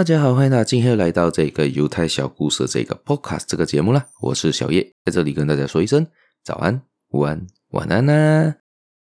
大家好，欢迎大家今天又来到这个犹太小故事这个 Podcast 这个节目啦。我是小叶，在这里跟大家说一声早安、午安、晚安啦、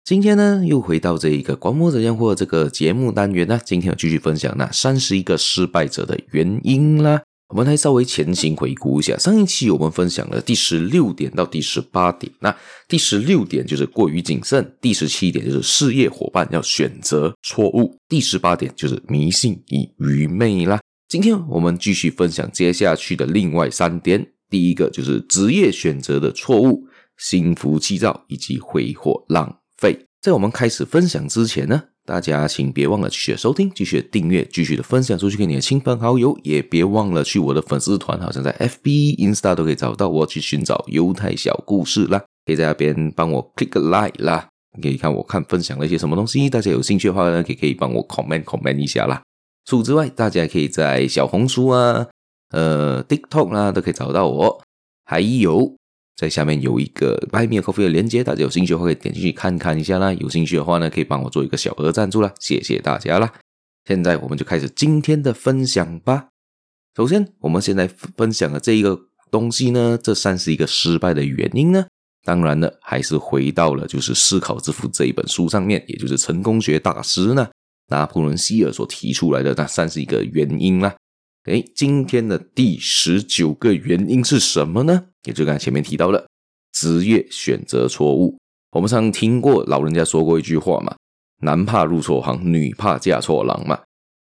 今天呢，又回到这一个观摩者验货这个节目单元呢。今天我继续分享那三十一个失败者的原因啦。我们来稍微前行回顾一下，上一期我们分享了第十六点到第十八点。那第十六点就是过于谨慎，第十七点就是事业伙伴要选择错误，第十八点就是迷信与愚昧啦。今天我们继续分享接下去的另外三点，第一个就是职业选择的错误、心浮气躁以及挥霍浪费。在我们开始分享之前呢，大家请别忘了继续收听、继续订阅、继续的分享出去给你的亲朋好友，也别忘了去我的粉丝团，好像在 FB、Insta 都可以找到我，去寻找犹太小故事啦。可以在那边帮我 click like 啦，可以看我看分享了一些什么东西。大家有兴趣的话呢，也可以帮我 comment comment 一下啦。除此之外，大家可以在小红书啊、呃 TikTok 啊都可以找到我，还有。在下面有一个 Buy Me a Coffee 的链接，大家有兴趣的话可以点进去看看一下啦。有兴趣的话呢，可以帮我做一个小额赞助啦，谢谢大家啦。现在我们就开始今天的分享吧。首先，我们现在分享的这一个东西呢，这算是一个失败的原因呢，当然呢，还是回到了就是《思考致富》这一本书上面，也就是成功学大师呢拿破仑希尔所提出来的那三十一个原因啦。诶，今天的第十九个原因是什么呢？也就刚才前面提到了职业选择错误。我们常听过老人家说过一句话嘛：“男怕入错行，女怕嫁错郎”嘛。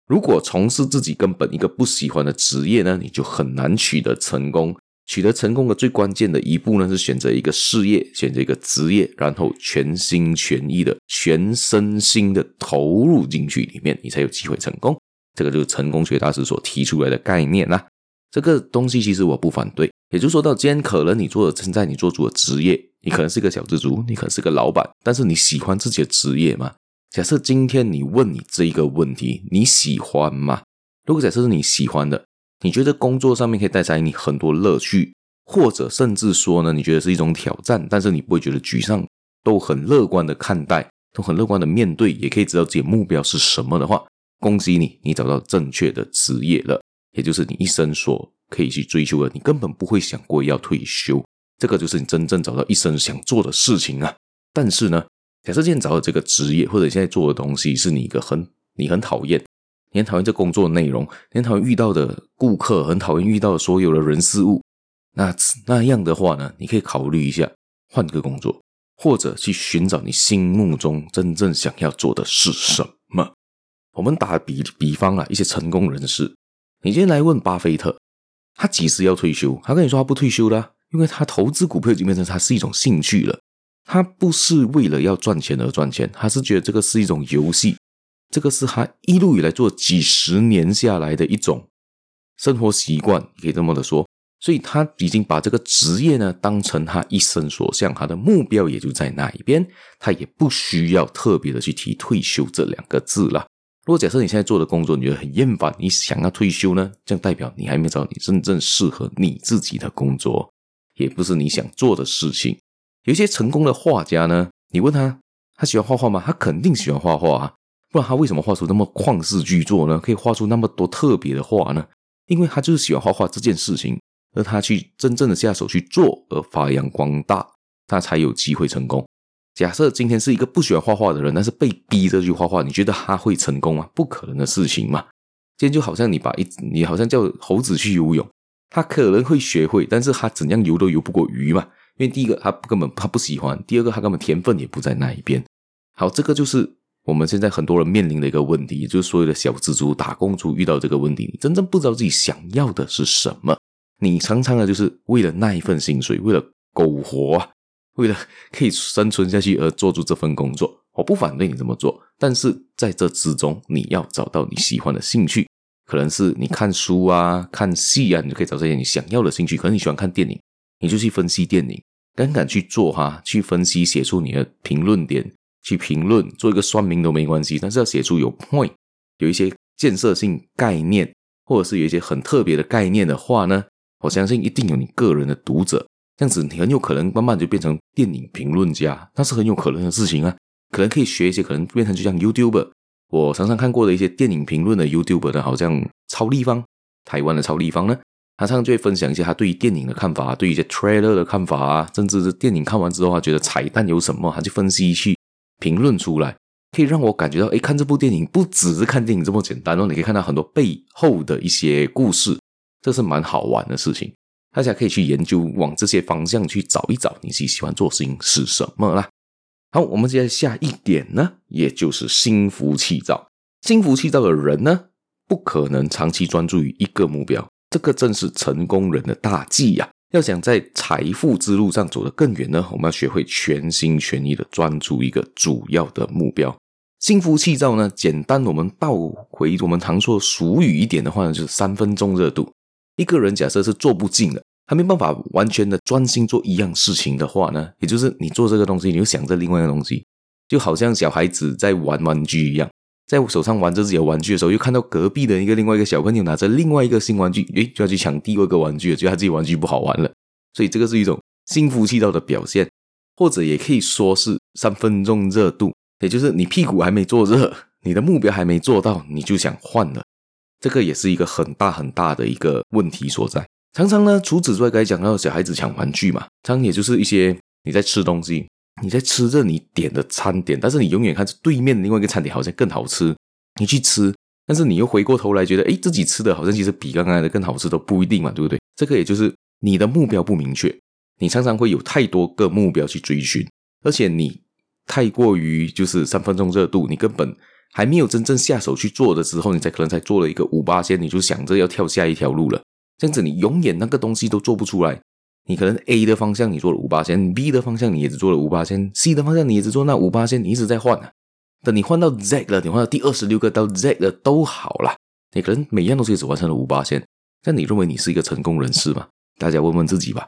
如果从事自己根本一个不喜欢的职业呢，你就很难取得成功。取得成功的最关键的一步呢，是选择一个事业，选择一个职业，然后全心全意的、全身心的投入进去里面，你才有机会成功。这个就是成功学大师所提出来的概念啦。这个东西其实我不反对，也就是说到今天，可能你做的正在你做主的职业，你可能是个小资族，你可能是个老板，但是你喜欢自己的职业吗？假设今天你问你这一个问题，你喜欢吗？如果假设是你喜欢的，你觉得工作上面可以带给你很多乐趣，或者甚至说呢，你觉得是一种挑战，但是你不会觉得沮丧，都很乐观的看待，都很乐观的面对，也可以知道自己目标是什么的话。恭喜你，你找到正确的职业了，也就是你一生所可以去追求的。你根本不会想过要退休，这个就是你真正找到一生想做的事情啊。但是呢，假设今天找到这个职业，或者现在做的东西是你一个很你很讨厌，你很讨厌这工作的内容，你很讨厌遇到的顾客，很讨厌遇到所有的人事物。那那样的话呢，你可以考虑一下换个工作，或者去寻找你心目中真正想要做的是什么。我们打比比方啊，一些成功人士，你今天来问巴菲特，他几时要退休？他跟你说他不退休了，因为他投资股票已经变成他是一种兴趣了。他不是为了要赚钱而赚钱，他是觉得这个是一种游戏，这个是他一路以来做几十年下来的一种生活习惯，可以这么的说。所以他已经把这个职业呢当成他一生所向，他的目标也就在那一边，他也不需要特别的去提退休这两个字了。如果假设你现在做的工作你觉得很厌烦，你想要退休呢？这样代表你还没找到你真正适合你自己的工作，也不是你想做的事情。有一些成功的画家呢，你问他，他喜欢画画吗？他肯定喜欢画画啊，不然他为什么画出那么旷世巨作呢？可以画出那么多特别的画呢？因为他就是喜欢画画这件事情，而他去真正的下手去做，而发扬光大，他才有机会成功。假设今天是一个不喜欢画画的人，但是被逼着去画画，你觉得他会成功吗？不可能的事情嘛。今天就好像你把一，你好像叫猴子去游泳，他可能会学会，但是他怎样游都游不过鱼嘛。因为第一个他根本他不喜欢，第二个他根本天分也不在那一边。好，这个就是我们现在很多人面临的一个问题，就是所有的小资族、打工族遇到这个问题，你真正不知道自己想要的是什么，你常常的就是为了那一份薪水，为了苟活。为了可以生存下去而做出这份工作，我不反对你这么做。但是在这之中，你要找到你喜欢的兴趣，可能是你看书啊、看戏啊，你就可以找这些你想要的兴趣。可能你喜欢看电影，你就去分析电影，敢敢去做哈，去分析，写出你的评论点，去评论，做一个说明都没关系。但是要写出有 point，有一些建设性概念，或者是有一些很特别的概念的话呢，我相信一定有你个人的读者。这样子，你很有可能慢慢就变成电影评论家，那是很有可能的事情啊。可能可以学一些，可能变成就像 YouTuber，我常常看过的一些电影评论的 YouTuber 呢，好像超立方，台湾的超立方呢，他常常就会分享一些他对于电影的看法，对于一些 trailer 的看法啊，甚至是电影看完之后，他觉得彩蛋有什么，他就分析去评论出来，可以让我感觉到，哎，看这部电影不只是看电影这么简单哦，你可以看到很多背后的一些故事，这是蛮好玩的事情。大家可以去研究，往这些方向去找一找，你自己喜欢做事情是什么啦。好，我们接下来下一点呢，也就是心浮气躁。心浮气躁的人呢，不可能长期专注于一个目标，这个正是成功人的大忌呀。要想在财富之路上走得更远呢，我们要学会全心全意的专注一个主要的目标。心浮气躁呢，简单我们倒回我们常说俗语一点的话呢，就是三分钟热度。一个人假设是做不进的，他没办法完全的专心做一样事情的话呢，也就是你做这个东西，你又想着另外一个东西，就好像小孩子在玩玩具一样，在我手上玩着自己的玩具的时候，又看到隔壁的一个另外一个小朋友拿着另外一个新玩具，诶，就要去抢第二个玩具了，觉得他自己玩具不好玩了，所以这个是一种心浮气躁的表现，或者也可以说是三分钟热度，也就是你屁股还没坐热，你的目标还没做到，你就想换了。这个也是一个很大很大的一个问题所在。常常呢，除此之外，刚才讲到小孩子抢玩具嘛，常常也就是一些你在吃东西，你在吃着你点的餐点，但是你永远看着对面的另外一个餐点好像更好吃，你去吃，但是你又回过头来觉得，哎，自己吃的好像其实比刚刚的更好吃都不一定嘛，对不对？这个也就是你的目标不明确，你常常会有太多个目标去追寻，而且你太过于就是三分钟热度，你根本。还没有真正下手去做的时候，你才可能才做了一个五八仙，你就想着要跳下一条路了。这样子，你永远那个东西都做不出来。你可能 A 的方向你做了五八仙，B 的方向你也只做了五八仙，C 的方向你也只做那五八仙，你一直在换啊。等你换到 Z 了，你换到第二十六个到 Z 了都好了，你可能每样东西只完成了五八仙。那你认为你是一个成功人士吗？大家问问自己吧。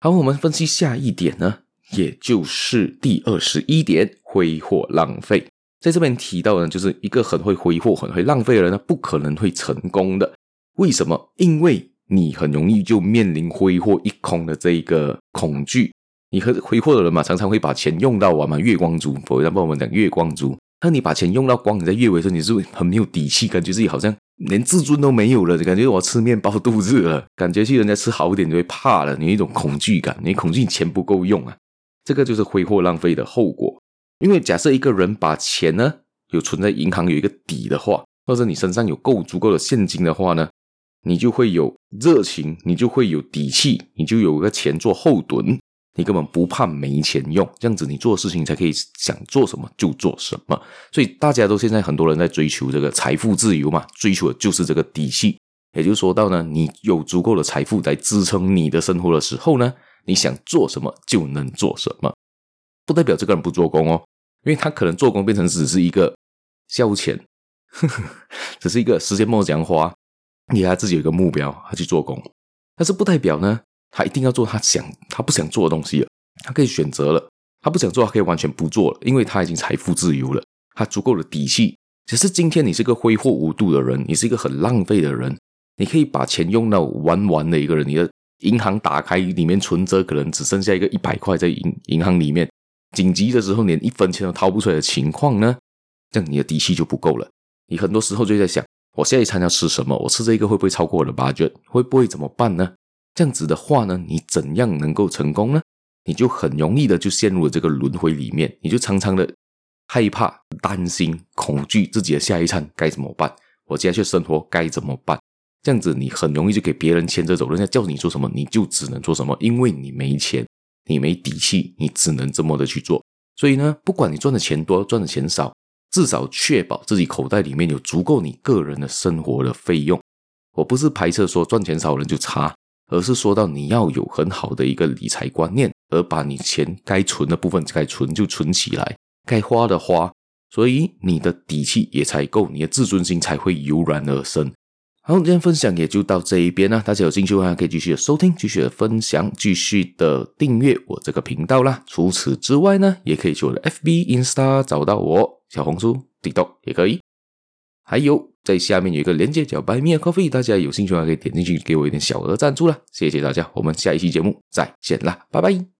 好，我们分析下一点呢，也就是第二十一点，挥霍浪费。在这边提到呢，就是一个很会挥霍、很会浪费的人呢，不可能会成功的。为什么？因为你很容易就面临挥霍一空的这一个恐惧。你和挥霍的人嘛，常常会把钱用到完嘛，月光族。否则，我们讲月光族，当你把钱用到光，你在月尾的时候，你是不很没有底气，感觉自己好像连自尊都没有了，就感觉我吃面包肚子了，感觉去人家吃好一点就会怕了，你一种恐惧感，你恐惧你钱不够用啊。这个就是挥霍浪费的后果。因为假设一个人把钱呢有存在银行有一个底的话，或者你身上有够足够的现金的话呢，你就会有热情，你就会有底气，你就有个钱做后盾，你根本不怕没钱用。这样子你做事情才可以想做什么就做什么。所以大家都现在很多人在追求这个财富自由嘛，追求的就是这个底气。也就是说到呢，你有足够的财富来支撑你的生活的时候呢，你想做什么就能做什么。不代表这个人不做工哦，因为他可能做工变成只是一个消遣，呵呵，只是一个时间莫讲花，你他自己有一个目标，他去做工，但是不代表呢，他一定要做他想他不想做的东西了，他可以选择了，他不想做，他可以完全不做了，因为他已经财富自由了，他足够的底气。只是今天你是个挥霍无度的人，你是一个很浪费的人，你可以把钱用到玩完的一个人，你的银行打开里面存折可能只剩下一个一百块在银银行里面。紧急的时候连一分钱都掏不出来的情况呢，这样你的底气就不够了。你很多时候就在想，我下一餐要吃什么？我吃这个会不会超过我的 budget？会不会怎么办呢？这样子的话呢，你怎样能够成功呢？你就很容易的就陷入了这个轮回里面，你就常常的害怕、担心、恐惧自己的下一餐该怎么办？我接下去生活该怎么办？这样子你很容易就给别人牵着走，人家叫你做什么你就只能做什么，因为你没钱。你没底气，你只能这么的去做。所以呢，不管你赚的钱多，赚的钱少，至少确保自己口袋里面有足够你个人的生活的费用。我不是排斥说赚钱少人就差，而是说到你要有很好的一个理财观念，而把你钱该存的部分该存就存起来，该花的花，所以你的底气也才够，你的自尊心才会油然而生。好，今天分享也就到这一边了。大家有兴趣的话，可以继续的收听，继续的分享，继续的订阅我这个频道啦。除此之外呢，也可以去我的 FB、Insta 找到我，小红书、TikTok 也可以。还有在下面有一个链接叫 Buy Me a Coffee，大家有兴趣的话可以点进去给我一点小额赞助啦。谢谢大家，我们下一期节目再见啦，拜拜。